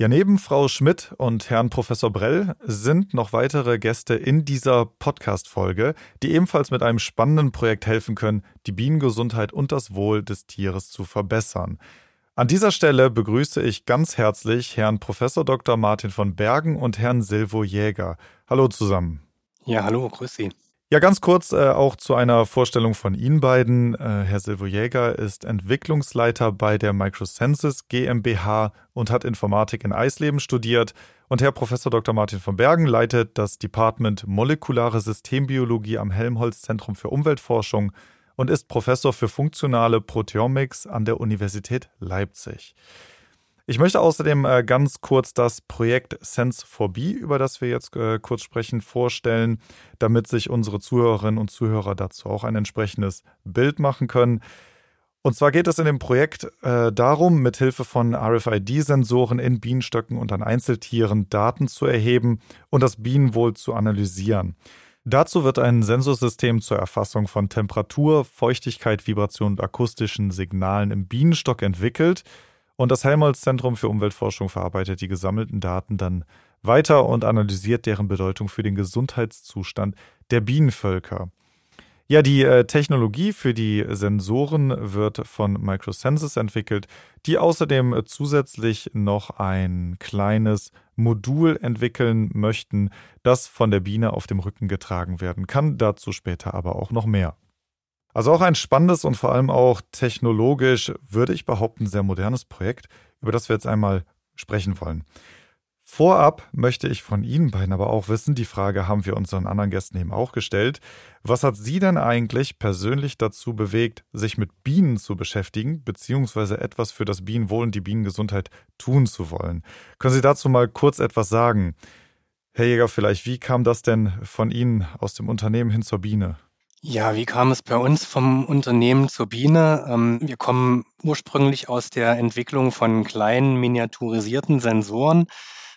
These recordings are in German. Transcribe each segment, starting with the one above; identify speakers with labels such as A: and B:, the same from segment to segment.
A: Ja, neben Frau Schmidt und Herrn Professor Brell sind noch weitere Gäste in dieser Podcast-Folge, die ebenfalls mit einem spannenden Projekt helfen können, die Bienengesundheit und das Wohl des Tieres zu verbessern. An dieser Stelle begrüße ich ganz herzlich Herrn Professor Dr. Martin von Bergen und Herrn Silvo Jäger. Hallo zusammen.
B: Ja, hallo, grüß Sie.
A: Ja, ganz kurz äh, auch zu einer Vorstellung von Ihnen beiden. Äh, Herr Silvo Jäger ist Entwicklungsleiter bei der Microsenses GmbH und hat Informatik in Eisleben studiert. Und Herr Professor Dr. Martin von Bergen leitet das Department Molekulare Systembiologie am Helmholtz Zentrum für Umweltforschung und ist Professor für funktionale Proteomics an der Universität Leipzig. Ich möchte außerdem äh, ganz kurz das Projekt Sense4B, über das wir jetzt äh, kurz sprechen, vorstellen, damit sich unsere Zuhörerinnen und Zuhörer dazu auch ein entsprechendes Bild machen können. Und zwar geht es in dem Projekt äh, darum, mithilfe von RFID-Sensoren in Bienenstöcken und an Einzeltieren Daten zu erheben und das Bienenwohl zu analysieren. Dazu wird ein Sensorsystem zur Erfassung von Temperatur, Feuchtigkeit, Vibration und akustischen Signalen im Bienenstock entwickelt – und das Helmholtz-Zentrum für Umweltforschung verarbeitet die gesammelten Daten dann weiter und analysiert deren Bedeutung für den Gesundheitszustand der Bienenvölker. Ja, die äh, Technologie für die Sensoren wird von Microsenses entwickelt, die außerdem zusätzlich noch ein kleines Modul entwickeln möchten, das von der Biene auf dem Rücken getragen werden kann. Dazu später aber auch noch mehr. Also auch ein spannendes und vor allem auch technologisch, würde ich behaupten, sehr modernes Projekt, über das wir jetzt einmal sprechen wollen. Vorab möchte ich von Ihnen beiden aber auch wissen, die Frage haben wir unseren anderen Gästen eben auch gestellt. Was hat Sie denn eigentlich persönlich dazu bewegt, sich mit Bienen zu beschäftigen, beziehungsweise etwas für das Bienenwohl und die Bienengesundheit tun zu wollen? Können Sie dazu mal kurz etwas sagen? Herr Jäger, vielleicht, wie kam das denn von Ihnen aus dem Unternehmen hin zur Biene?
B: Ja, wie kam es bei uns vom Unternehmen zur Biene? Ähm, wir kommen ursprünglich aus der Entwicklung von kleinen miniaturisierten Sensoren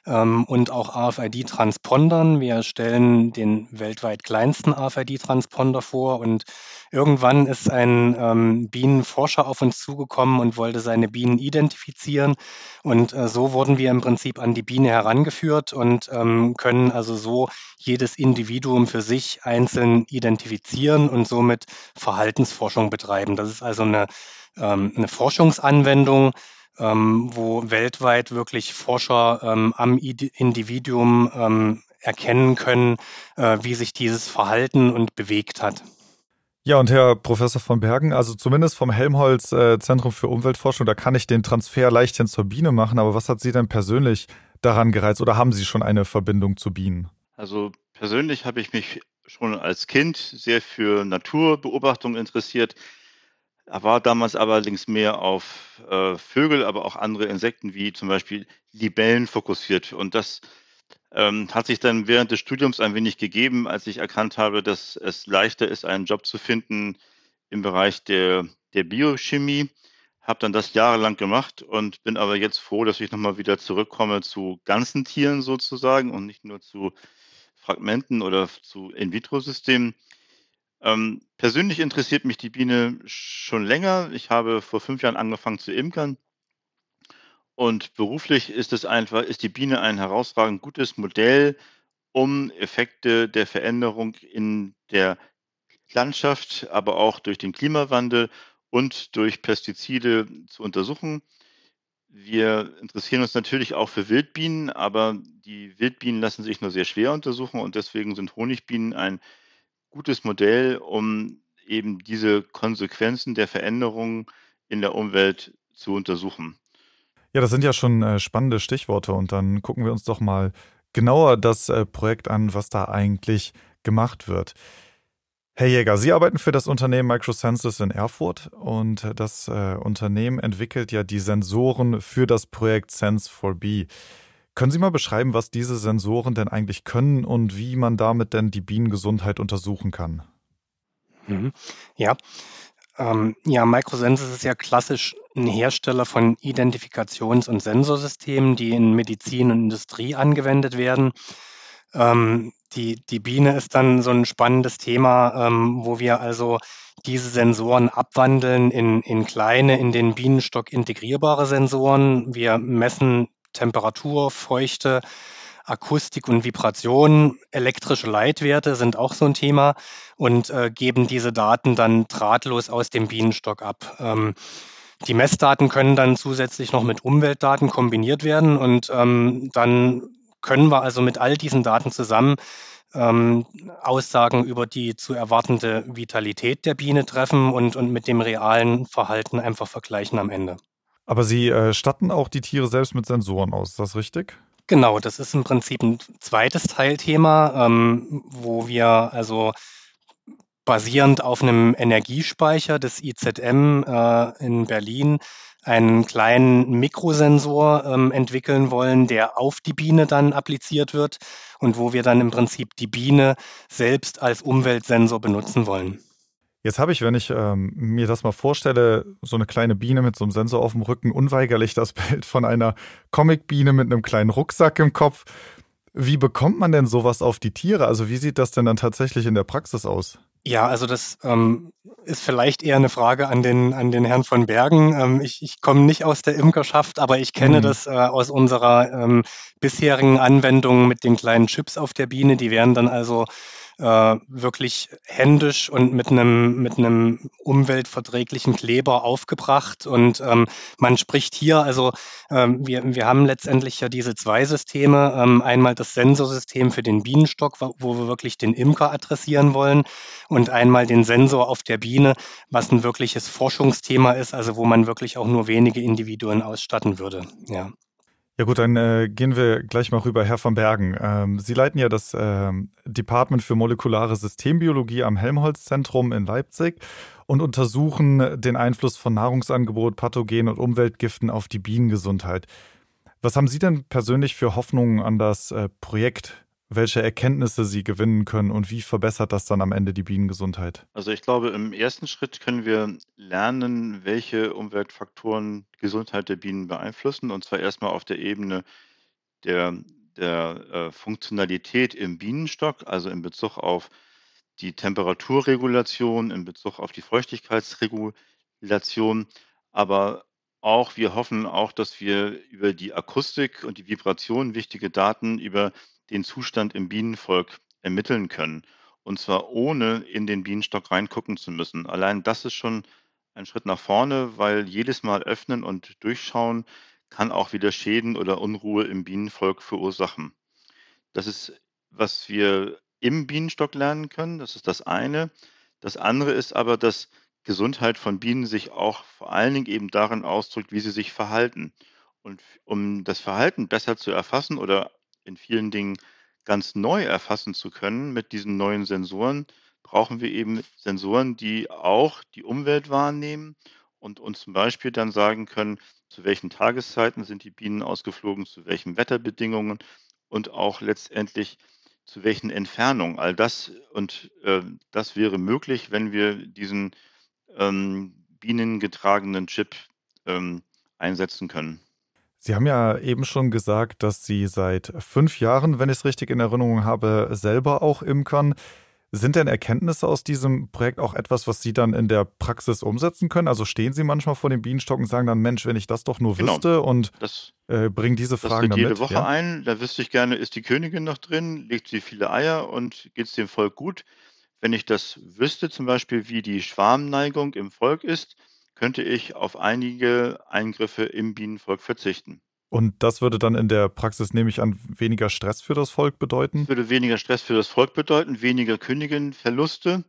B: und auch RFID-Transpondern. Wir stellen den weltweit kleinsten RFID-Transponder vor und irgendwann ist ein ähm, Bienenforscher auf uns zugekommen und wollte seine Bienen identifizieren. Und äh, so wurden wir im Prinzip an die Biene herangeführt und ähm, können also so jedes Individuum für sich einzeln identifizieren und somit Verhaltensforschung betreiben. Das ist also eine, ähm, eine Forschungsanwendung, ähm, wo weltweit wirklich Forscher ähm, am Individuum ähm, erkennen können, äh, wie sich dieses Verhalten und bewegt hat.
A: Ja, und Herr Professor von Bergen, also zumindest vom Helmholtz äh, Zentrum für Umweltforschung, da kann ich den Transfer leichthin zur Biene machen, aber was hat Sie denn persönlich daran gereizt oder haben Sie schon eine Verbindung zu Bienen?
C: Also persönlich habe ich mich schon als Kind sehr für Naturbeobachtung interessiert. War damals allerdings mehr auf äh, Vögel, aber auch andere Insekten wie zum Beispiel Libellen fokussiert. Und das ähm, hat sich dann während des Studiums ein wenig gegeben, als ich erkannt habe, dass es leichter ist, einen Job zu finden im Bereich der, der Biochemie. Habe dann das jahrelang gemacht und bin aber jetzt froh, dass ich nochmal wieder zurückkomme zu ganzen Tieren sozusagen und nicht nur zu Fragmenten oder zu In-vitro-Systemen. Ähm, persönlich interessiert mich die Biene schon länger. Ich habe vor fünf Jahren angefangen zu imkern. Und beruflich ist es einfach, ist die Biene ein herausragend gutes Modell, um Effekte der Veränderung in der Landschaft, aber auch durch den Klimawandel und durch Pestizide zu untersuchen. Wir interessieren uns natürlich auch für Wildbienen, aber die Wildbienen lassen sich nur sehr schwer untersuchen und deswegen sind Honigbienen ein gutes Modell, um eben diese Konsequenzen der Veränderungen in der Umwelt zu untersuchen.
A: Ja, das sind ja schon äh, spannende Stichworte und dann gucken wir uns doch mal genauer das äh, Projekt an, was da eigentlich gemacht wird. Herr Jäger, Sie arbeiten für das Unternehmen Microsenses in Erfurt und das äh, Unternehmen entwickelt ja die Sensoren für das Projekt Sense4B. Können Sie mal beschreiben, was diese Sensoren denn eigentlich können und wie man damit denn die Bienengesundheit untersuchen kann?
B: Mhm. Ja. Ähm, ja, Microsenses ist ja klassisch ein Hersteller von Identifikations- und Sensorsystemen, die in Medizin und Industrie angewendet werden. Ähm, die, die Biene ist dann so ein spannendes Thema, ähm, wo wir also diese Sensoren abwandeln in, in kleine, in den Bienenstock integrierbare Sensoren. Wir messen Temperatur, Feuchte, Akustik und Vibration, elektrische Leitwerte sind auch so ein Thema und äh, geben diese Daten dann drahtlos aus dem Bienenstock ab. Ähm, die Messdaten können dann zusätzlich noch mit Umweltdaten kombiniert werden und ähm, dann können wir also mit all diesen Daten zusammen ähm, Aussagen über die zu erwartende Vitalität der Biene treffen und, und mit dem realen Verhalten einfach vergleichen am Ende.
A: Aber Sie äh, statten auch die Tiere selbst mit Sensoren aus, ist das richtig?
B: Genau, das ist im Prinzip ein zweites Teilthema, ähm, wo wir also basierend auf einem Energiespeicher des IZM äh, in Berlin einen kleinen Mikrosensor ähm, entwickeln wollen, der auf die Biene dann appliziert wird und wo wir dann im Prinzip die Biene selbst als Umweltsensor benutzen wollen.
A: Jetzt habe ich, wenn ich ähm, mir das mal vorstelle, so eine kleine Biene mit so einem Sensor auf dem Rücken, unweigerlich das Bild von einer Comicbiene mit einem kleinen Rucksack im Kopf. Wie bekommt man denn sowas auf die Tiere? Also wie sieht das denn dann tatsächlich in der Praxis aus?
B: Ja, also das ähm, ist vielleicht eher eine Frage an den, an den Herrn von Bergen. Ähm, ich ich komme nicht aus der Imkerschaft, aber ich kenne mhm. das äh, aus unserer ähm, bisherigen Anwendung mit den kleinen Chips auf der Biene. Die werden dann also äh, wirklich händisch und mit einem mit einem umweltverträglichen Kleber aufgebracht. Und ähm, man spricht hier, also ähm, wir, wir haben letztendlich ja diese zwei Systeme. Ähm, einmal das Sensorsystem für den Bienenstock, wo wir wirklich den Imker adressieren wollen, und einmal den Sensor auf der Biene, was ein wirkliches Forschungsthema ist, also wo man wirklich auch nur wenige Individuen ausstatten würde. Ja.
A: Ja gut, dann äh, gehen wir gleich mal rüber, Herr von Bergen. Ähm, Sie leiten ja das ähm, Department für molekulare Systembiologie am Helmholtz-Zentrum in Leipzig und untersuchen den Einfluss von Nahrungsangebot, Pathogen und Umweltgiften auf die Bienengesundheit. Was haben Sie denn persönlich für Hoffnungen an das äh, Projekt welche Erkenntnisse sie gewinnen können und wie verbessert das dann am Ende die Bienengesundheit?
C: Also ich glaube, im ersten Schritt können wir lernen, welche Umweltfaktoren die Gesundheit der Bienen beeinflussen. Und zwar erstmal auf der Ebene der, der äh, Funktionalität im Bienenstock, also in Bezug auf die Temperaturregulation, in Bezug auf die Feuchtigkeitsregulation. Aber auch, wir hoffen auch, dass wir über die Akustik und die Vibration wichtige Daten über den Zustand im Bienenvolk ermitteln können. Und zwar ohne in den Bienenstock reingucken zu müssen. Allein das ist schon ein Schritt nach vorne, weil jedes Mal öffnen und durchschauen kann auch wieder Schäden oder Unruhe im Bienenvolk verursachen. Das ist, was wir im Bienenstock lernen können. Das ist das eine. Das andere ist aber, dass Gesundheit von Bienen sich auch vor allen Dingen eben darin ausdrückt, wie sie sich verhalten. Und um das Verhalten besser zu erfassen oder in vielen Dingen ganz neu erfassen zu können mit diesen neuen Sensoren, brauchen wir eben Sensoren, die auch die Umwelt wahrnehmen und uns zum Beispiel dann sagen können, zu welchen Tageszeiten sind die Bienen ausgeflogen, zu welchen Wetterbedingungen und auch letztendlich zu welchen Entfernungen. All das und äh, das wäre möglich, wenn wir diesen ähm, bienengetragenen Chip ähm, einsetzen können.
A: Sie haben ja eben schon gesagt, dass Sie seit fünf Jahren, wenn ich es richtig in Erinnerung habe, selber auch imkern. Sind denn Erkenntnisse aus diesem Projekt auch etwas, was Sie dann in der Praxis umsetzen können? Also stehen Sie manchmal vor dem Bienenstock und sagen dann, Mensch, wenn ich das doch nur genau. wüsste und das, äh, bringen diese Fragen
C: das
A: dann
C: jede Woche ja? ein. Da wüsste ich gerne, ist die Königin noch drin? Legt sie viele Eier und geht es dem Volk gut? Wenn ich das wüsste, zum Beispiel, wie die Schwarmneigung im Volk ist, könnte ich auf einige Eingriffe im Bienenvolk verzichten.
A: Und das würde dann in der Praxis, nehme ich an, weniger Stress für das Volk bedeuten?
C: Das würde weniger Stress für das Volk bedeuten, weniger Königinverluste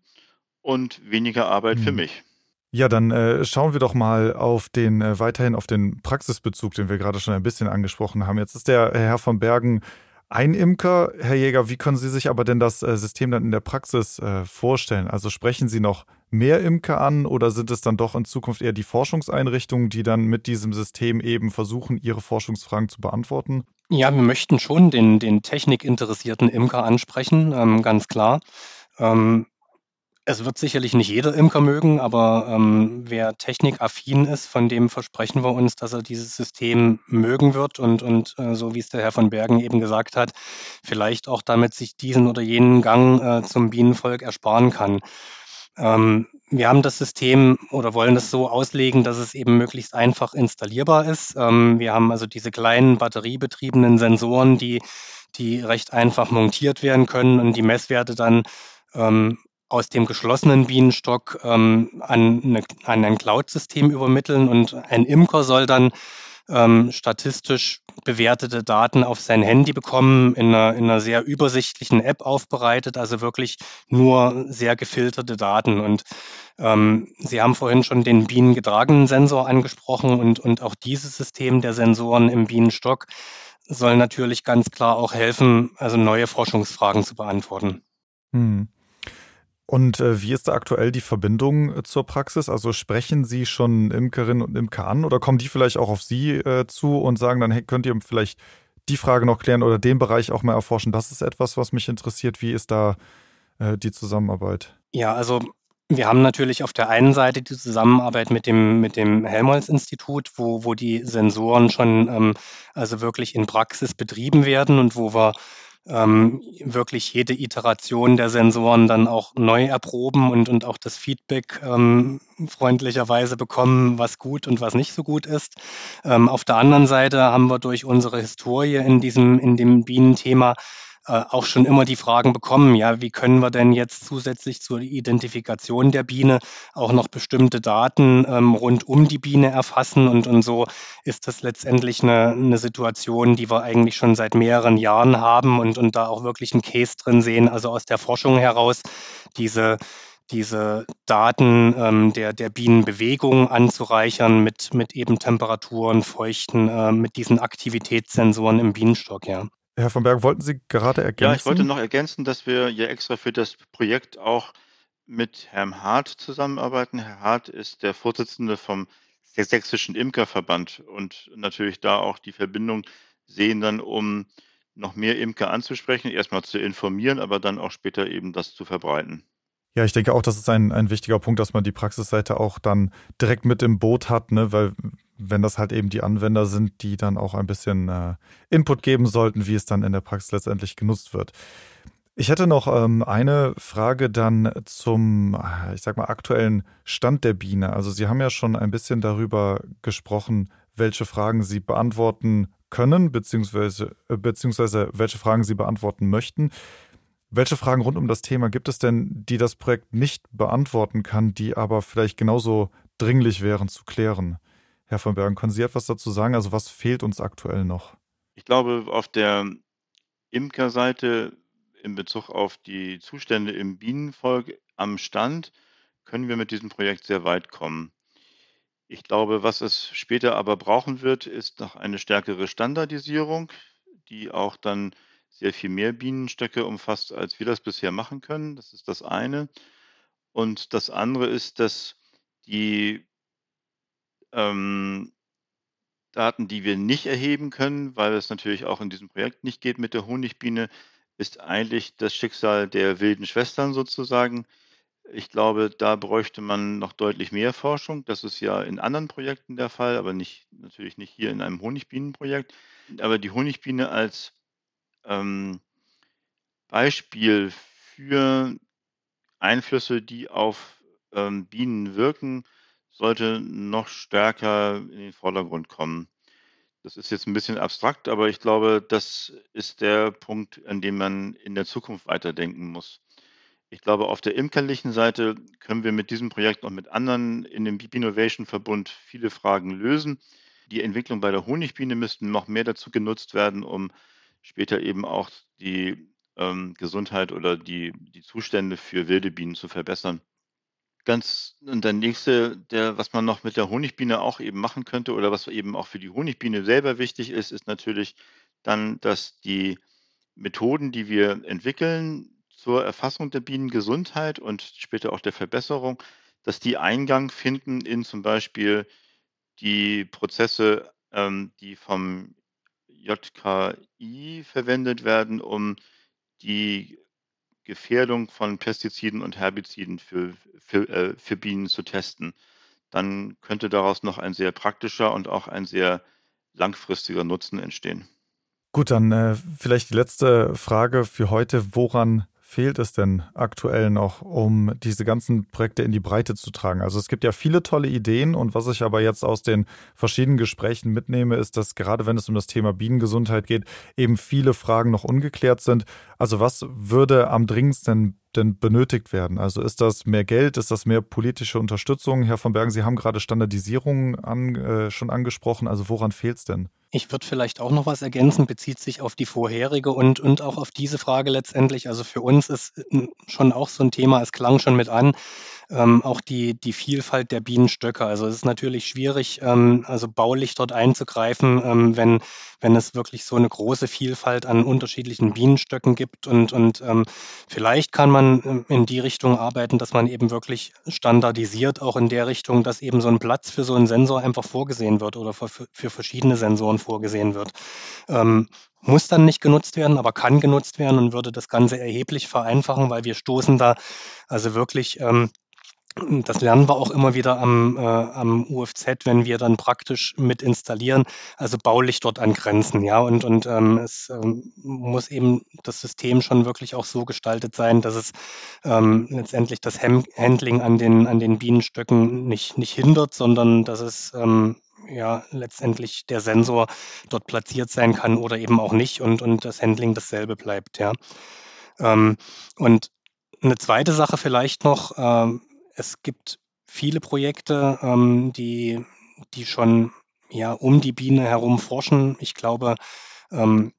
C: und weniger Arbeit hm. für mich.
A: Ja, dann äh, schauen wir doch mal auf den äh, weiterhin auf den Praxisbezug, den wir gerade schon ein bisschen angesprochen haben. Jetzt ist der Herr von Bergen ein Imker. Herr Jäger, wie können Sie sich aber denn das äh, System dann in der Praxis äh, vorstellen? Also sprechen Sie noch mehr Imker an oder sind es dann doch in Zukunft eher die Forschungseinrichtungen, die dann mit diesem System eben versuchen, ihre Forschungsfragen zu beantworten?
B: Ja, wir möchten schon den, den technikinteressierten Imker ansprechen, ähm, ganz klar. Ähm, es wird sicherlich nicht jeder Imker mögen, aber ähm, wer technikaffin ist, von dem versprechen wir uns, dass er dieses System mögen wird und, und äh, so wie es der Herr von Bergen eben gesagt hat, vielleicht auch damit sich diesen oder jenen Gang äh, zum Bienenvolk ersparen kann. Ähm, wir haben das System oder wollen das so auslegen, dass es eben möglichst einfach installierbar ist. Ähm, wir haben also diese kleinen batteriebetriebenen Sensoren, die, die recht einfach montiert werden können und die Messwerte dann ähm, aus dem geschlossenen Bienenstock ähm, an, eine, an ein Cloud-System übermitteln und ein Imker soll dann ähm, statistisch bewertete Daten auf sein Handy bekommen, in einer, in einer sehr übersichtlichen App aufbereitet, also wirklich nur sehr gefilterte Daten. Und ähm, Sie haben vorhin schon den bienengetragenen Sensor angesprochen und, und auch dieses System der Sensoren im Bienenstock soll natürlich ganz klar auch helfen, also neue Forschungsfragen zu beantworten. Hm.
A: Und äh, wie ist da aktuell die Verbindung äh, zur Praxis? Also sprechen Sie schon Imkerinnen und Imker an oder kommen die vielleicht auch auf Sie äh, zu und sagen, dann hey, könnt ihr vielleicht die Frage noch klären oder den Bereich auch mal erforschen? Das ist etwas, was mich interessiert. Wie ist da äh, die Zusammenarbeit?
B: Ja, also wir haben natürlich auf der einen Seite die Zusammenarbeit mit dem, mit dem Helmholtz-Institut, wo, wo die Sensoren schon ähm, also wirklich in Praxis betrieben werden und wo wir ähm, wirklich jede Iteration der Sensoren dann auch neu erproben und, und auch das Feedback ähm, freundlicherweise bekommen, was gut und was nicht so gut ist. Ähm, auf der anderen Seite haben wir durch unsere Historie in diesem, in dem Bienenthema äh, auch schon immer die Fragen bekommen, ja, wie können wir denn jetzt zusätzlich zur Identifikation der Biene auch noch bestimmte Daten ähm, rund um die Biene erfassen und, und so ist das letztendlich eine, eine Situation, die wir eigentlich schon seit mehreren Jahren haben und, und da auch wirklich einen Case drin sehen, also aus der Forschung heraus, diese diese Daten ähm, der, der Bienenbewegung anzureichern mit, mit eben Temperaturen, Feuchten, äh, mit diesen Aktivitätssensoren im Bienenstock, ja.
A: Herr von Berg, wollten Sie gerade ergänzen?
C: Ja, ich wollte noch ergänzen, dass wir ja extra für das Projekt auch mit Herrn Hart zusammenarbeiten. Herr Hart ist der Vorsitzende vom Sächsischen Imkerverband und natürlich da auch die Verbindung sehen dann, um noch mehr Imker anzusprechen, erstmal zu informieren, aber dann auch später eben das zu verbreiten.
A: Ja, ich denke auch, das ist ein, ein wichtiger Punkt, dass man die Praxisseite auch dann direkt mit im Boot hat, ne? weil wenn das halt eben die Anwender sind, die dann auch ein bisschen äh, Input geben sollten, wie es dann in der Praxis letztendlich genutzt wird. Ich hätte noch ähm, eine Frage dann zum, ich sag mal, aktuellen Stand der Biene. Also Sie haben ja schon ein bisschen darüber gesprochen, welche Fragen Sie beantworten können, beziehungsweise, äh, beziehungsweise welche Fragen Sie beantworten möchten. Welche Fragen rund um das Thema gibt es denn, die das Projekt nicht beantworten kann, die aber vielleicht genauso dringlich wären zu klären? Herr von Bergen, können Sie etwas dazu sagen? Also was fehlt uns aktuell noch?
C: Ich glaube, auf der Imkerseite in Bezug auf die Zustände im Bienenvolk am Stand können wir mit diesem Projekt sehr weit kommen. Ich glaube, was es später aber brauchen wird, ist noch eine stärkere Standardisierung, die auch dann sehr viel mehr Bienenstöcke umfasst, als wir das bisher machen können. Das ist das eine. Und das andere ist, dass die ähm, Daten, die wir nicht erheben können, weil es natürlich auch in diesem Projekt nicht geht mit der Honigbiene, ist eigentlich das Schicksal der wilden Schwestern sozusagen. Ich glaube, da bräuchte man noch deutlich mehr Forschung. Das ist ja in anderen Projekten der Fall, aber nicht, natürlich nicht hier in einem Honigbienenprojekt. Aber die Honigbiene als ähm, Beispiel für Einflüsse, die auf ähm, Bienen wirken, sollte noch stärker in den Vordergrund kommen. Das ist jetzt ein bisschen abstrakt, aber ich glaube, das ist der Punkt, an dem man in der Zukunft weiterdenken muss. Ich glaube, auf der imkerlichen Seite können wir mit diesem Projekt und mit anderen in dem Innovation Verbund viele Fragen lösen. Die Entwicklung bei der Honigbiene müssten noch mehr dazu genutzt werden, um später eben auch die ähm, Gesundheit oder die, die Zustände für wilde Bienen zu verbessern. Ganz und der nächste, der, was man noch mit der Honigbiene auch eben machen könnte oder was eben auch für die Honigbiene selber wichtig ist, ist natürlich dann, dass die Methoden, die wir entwickeln zur Erfassung der Bienengesundheit und später auch der Verbesserung, dass die Eingang finden in zum Beispiel die Prozesse, ähm, die vom JKI verwendet werden, um die Gefährdung von Pestiziden und Herbiziden für, für, äh, für Bienen zu testen. Dann könnte daraus noch ein sehr praktischer und auch ein sehr langfristiger Nutzen entstehen.
A: Gut, dann äh, vielleicht die letzte Frage für heute. Woran fehlt es denn aktuell noch, um diese ganzen Projekte in die Breite zu tragen? Also es gibt ja viele tolle Ideen und was ich aber jetzt aus den verschiedenen Gesprächen mitnehme, ist, dass gerade wenn es um das Thema Bienengesundheit geht, eben viele Fragen noch ungeklärt sind. Also was würde am dringendsten denn benötigt werden? Also ist das mehr Geld, ist das mehr politische Unterstützung? Herr von Bergen, Sie haben gerade Standardisierung an, äh, schon angesprochen. Also woran fehlt es denn?
B: Ich würde vielleicht auch noch was ergänzen, bezieht sich auf die vorherige und, und auch auf diese Frage letztendlich. Also für uns ist äh, schon auch so ein Thema, es klang schon mit an, ähm, auch die, die Vielfalt der Bienenstöcke. Also es ist natürlich schwierig, ähm, also baulich dort einzugreifen, ähm, wenn, wenn es wirklich so eine große Vielfalt an unterschiedlichen Bienenstöcken gibt. Und, und ähm, vielleicht kann man ähm, in die Richtung arbeiten, dass man eben wirklich standardisiert, auch in der Richtung, dass eben so ein Platz für so einen Sensor einfach vorgesehen wird oder für, für verschiedene Sensoren vorgesehen wird. Ähm, muss dann nicht genutzt werden, aber kann genutzt werden und würde das Ganze erheblich vereinfachen, weil wir stoßen da also wirklich ähm, das lernen wir auch immer wieder am, äh, am UFZ, wenn wir dann praktisch mit installieren, also baulich dort an Grenzen, ja. Und, und ähm, es ähm, muss eben das System schon wirklich auch so gestaltet sein, dass es ähm, letztendlich das Hem Handling an den, an den Bienenstöcken nicht, nicht hindert, sondern dass es ähm, ja letztendlich der Sensor dort platziert sein kann oder eben auch nicht und, und das Handling dasselbe bleibt, ja. Ähm, und eine zweite Sache vielleicht noch, ähm, es gibt viele Projekte, ähm, die, die schon ja, um die Biene herum forschen. Ich glaube, ähm,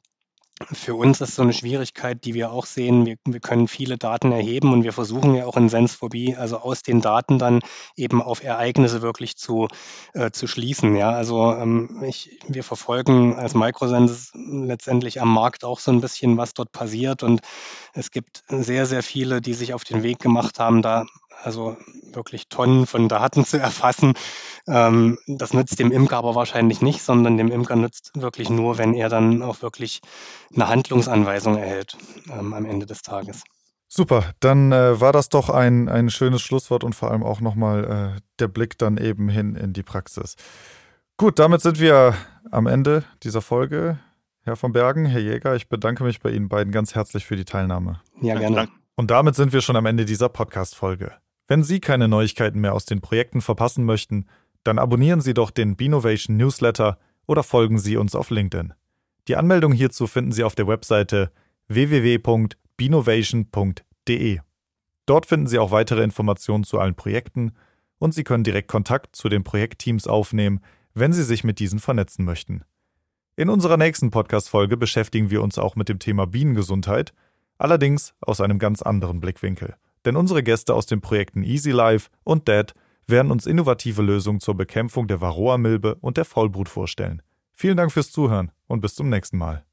B: für uns ist so eine Schwierigkeit, die wir auch sehen. Wir, wir können viele Daten erheben und wir versuchen ja auch in Sensphobie, also aus den Daten dann eben auf Ereignisse wirklich zu, äh, zu schließen. Ja, also ähm, ich, wir verfolgen als Microsense letztendlich am Markt auch so ein bisschen, was dort passiert und es gibt sehr, sehr viele, die sich auf den Weg gemacht haben, da also wirklich Tonnen von Daten zu erfassen. Ähm, das nützt dem Imker aber wahrscheinlich nicht, sondern dem Imker nützt wirklich nur, wenn er dann auch wirklich eine Handlungsanweisung erhält ähm, am Ende des Tages.
A: Super, dann äh, war das doch ein, ein schönes Schlusswort und vor allem auch nochmal äh, der Blick dann eben hin in die Praxis. Gut, damit sind wir am Ende dieser Folge. Herr von Bergen, Herr Jäger, ich bedanke mich bei Ihnen beiden ganz herzlich für die Teilnahme.
B: Ja, gerne.
A: Und damit sind wir schon am Ende dieser Podcast-Folge. Wenn Sie keine Neuigkeiten mehr aus den Projekten verpassen möchten, dann abonnieren Sie doch den Binovation Newsletter oder folgen Sie uns auf LinkedIn. Die Anmeldung hierzu finden Sie auf der Webseite www.binovation.de. Dort finden Sie auch weitere Informationen zu allen Projekten und Sie können direkt Kontakt zu den Projektteams aufnehmen, wenn Sie sich mit diesen vernetzen möchten. In unserer nächsten Podcast-Folge beschäftigen wir uns auch mit dem Thema Bienengesundheit, allerdings aus einem ganz anderen Blickwinkel denn unsere Gäste aus den Projekten Easy Life und Dead werden uns innovative Lösungen zur Bekämpfung der Varroa-Milbe und der Faulbrut vorstellen. Vielen Dank fürs Zuhören und bis zum nächsten Mal.